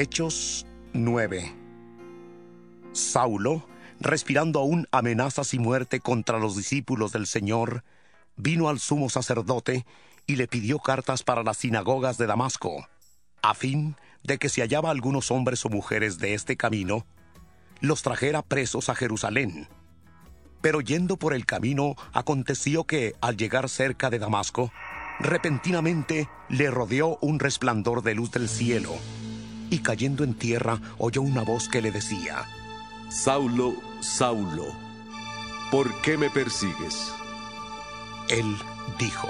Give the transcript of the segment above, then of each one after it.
Hechos 9 Saulo, respirando aún amenazas y muerte contra los discípulos del Señor, vino al sumo sacerdote y le pidió cartas para las sinagogas de Damasco, a fin de que si hallaba algunos hombres o mujeres de este camino, los trajera presos a Jerusalén. Pero yendo por el camino, aconteció que, al llegar cerca de Damasco, repentinamente le rodeó un resplandor de luz del cielo, y cayendo en tierra oyó una voz que le decía, Saulo, Saulo, ¿por qué me persigues? Él dijo,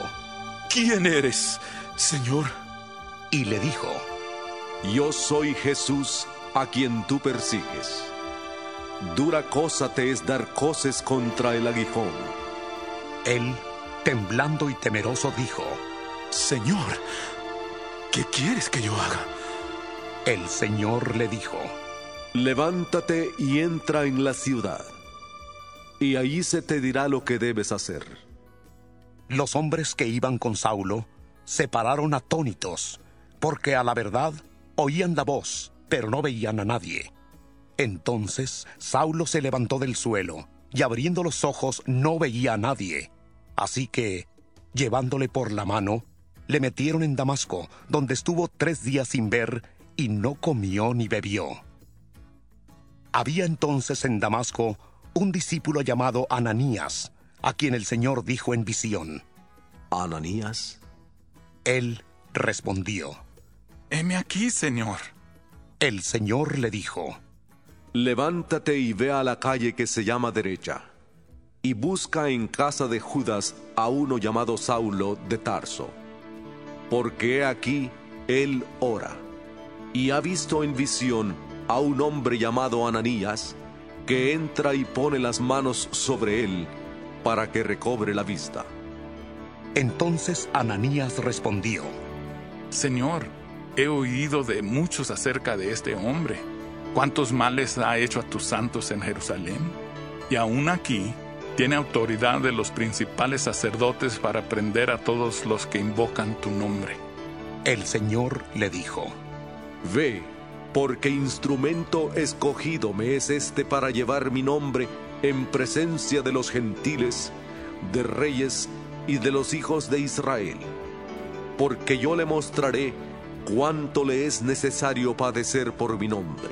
¿Quién eres, Señor? y le dijo, Yo soy Jesús a quien tú persigues. Dura cosa te es dar coces contra el aguijón. él, temblando y temeroso, dijo, Señor, ¿qué quieres que yo haga? El Señor le dijo, Levántate y entra en la ciudad, y allí se te dirá lo que debes hacer. Los hombres que iban con Saulo se pararon atónitos, porque a la verdad oían la voz, pero no veían a nadie. Entonces Saulo se levantó del suelo, y abriendo los ojos no veía a nadie. Así que, llevándole por la mano, le metieron en Damasco, donde estuvo tres días sin ver, y no comió ni bebió. Había entonces en Damasco un discípulo llamado Ananías, a quien el Señor dijo en visión. Ananías, Él respondió. Heme aquí, Señor. El Señor le dijo, levántate y ve a la calle que se llama derecha, y busca en casa de Judas a uno llamado Saulo de Tarso, porque he aquí él ora, y ha visto en visión a un hombre llamado Ananías, que entra y pone las manos sobre él para que recobre la vista. Entonces Ananías respondió, Señor, he oído de muchos acerca de este hombre. ¿Cuántos males ha hecho a tus santos en Jerusalén? Y aún aquí tiene autoridad de los principales sacerdotes para prender a todos los que invocan tu nombre. el Señor le dijo, Ve, porque instrumento escogido me es este para llevar mi nombre en presencia de los gentiles, de reyes y de los hijos de Israel. Porque yo le mostraré cuánto le es necesario padecer por mi nombre.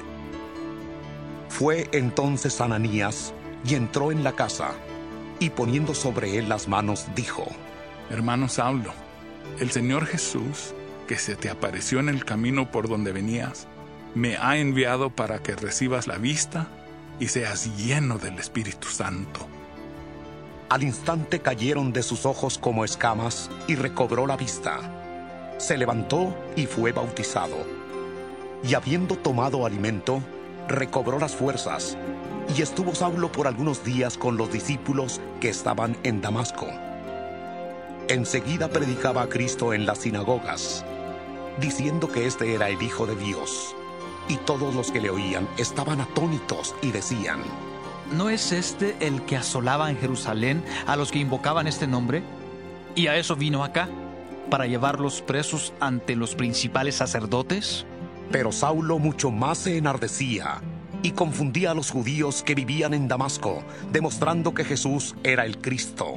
Fue entonces Ananías y entró en la casa, y poniendo sobre él las manos dijo, Hermano Saulo, el Señor Jesús, que se te apareció en el camino por donde venías, me ha enviado para que recibas la vista y seas lleno del Espíritu Santo. Al instante cayeron de sus ojos como escamas y recobró la vista. Se levantó y fue bautizado. Y habiendo tomado alimento, recobró las fuerzas. Y estuvo Saulo por algunos días con los discípulos que estaban en Damasco. Enseguida predicaba a Cristo en las sinagogas, diciendo que este era el Hijo de Dios. Y todos los que le oían estaban atónitos y decían, ¿No es este el que asolaba en Jerusalén a los que invocaban este nombre? Y a eso vino acá, para llevarlos presos ante los principales sacerdotes. Pero Saulo mucho más se enardecía y confundía a los judíos que vivían en Damasco, demostrando que Jesús era el Cristo.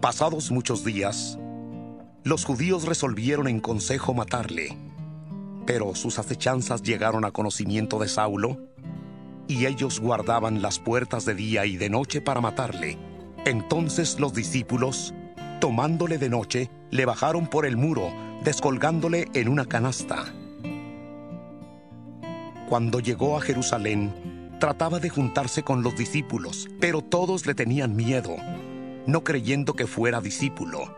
Pasados muchos días, los judíos resolvieron en consejo matarle, pero sus acechanzas llegaron a conocimiento de Saulo, y ellos guardaban las puertas de día y de noche para matarle. Entonces los discípulos, tomándole de noche, le bajaron por el muro, descolgándole en una canasta. Cuando llegó a Jerusalén, trataba de juntarse con los discípulos, pero todos le tenían miedo, no creyendo que fuera discípulo.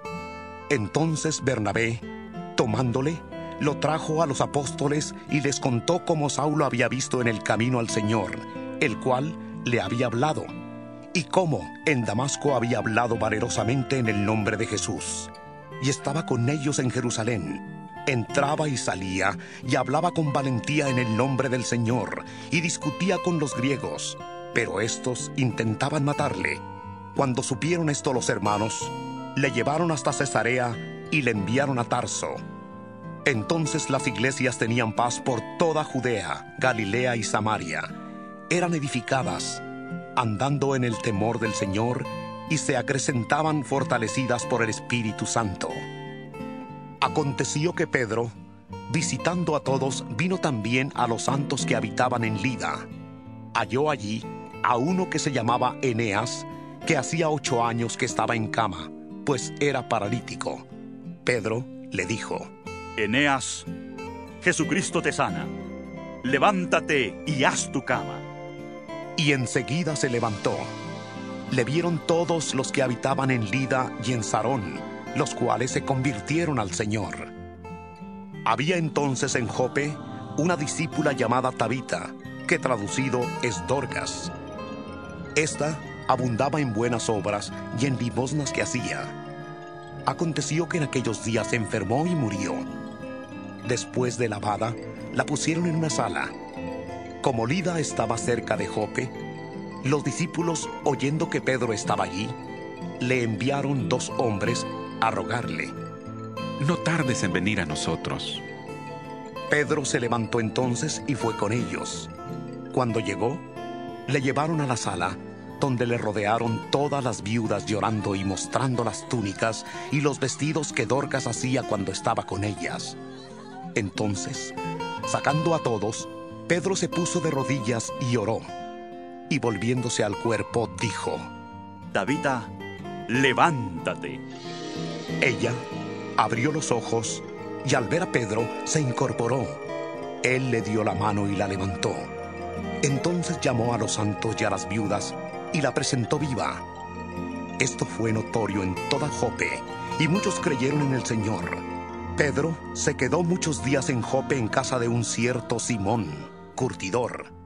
Entonces Bernabé, tomándole, lo trajo a los apóstoles y les contó cómo Saulo había visto en el camino al Señor, el cual le había hablado, y cómo en Damasco había hablado valerosamente en el nombre de Jesús. Y estaba con ellos en Jerusalén. Entraba y salía y hablaba con valentía en el nombre del Señor y discutía con los griegos, pero estos intentaban matarle. Cuando supieron esto los hermanos, le llevaron hasta Cesarea y le enviaron a Tarso. Entonces las iglesias tenían paz por toda Judea, Galilea y Samaria. Eran edificadas, andando en el temor del Señor, y se acrecentaban fortalecidas por el Espíritu Santo. Aconteció que Pedro, visitando a todos, vino también a los santos que habitaban en Lida. Halló allí a uno que se llamaba Eneas, que hacía ocho años que estaba en cama, pues era paralítico. Pedro le dijo, Eneas, Jesucristo te sana. Levántate y haz tu cama. Y enseguida se levantó. Le vieron todos los que habitaban en Lida y en Sarón, los cuales se convirtieron al Señor. Había entonces en Jope una discípula llamada Tabita, que traducido es Dorcas. Esta abundaba en buenas obras y en limosnas que hacía. Aconteció que en aquellos días se enfermó y murió. Después de lavada, la pusieron en una sala. Como Lida estaba cerca de Jope, los discípulos, oyendo que Pedro estaba allí, le enviaron dos hombres a rogarle. No tardes en venir a nosotros. Pedro se levantó entonces y fue con ellos. Cuando llegó, le llevaron a la sala, donde le rodearon todas las viudas llorando y mostrando las túnicas y los vestidos que Dorcas hacía cuando estaba con ellas. Entonces, sacando a todos, Pedro se puso de rodillas y oró. Y volviéndose al cuerpo, dijo, Tabita, levántate. Ella abrió los ojos y al ver a Pedro se incorporó. Él le dio la mano y la levantó. Entonces llamó a los santos y a las viudas y la presentó viva. Esto fue notorio en toda Jope y muchos creyeron en el Señor. Pedro se quedó muchos días en Jope en casa de un cierto Simón, curtidor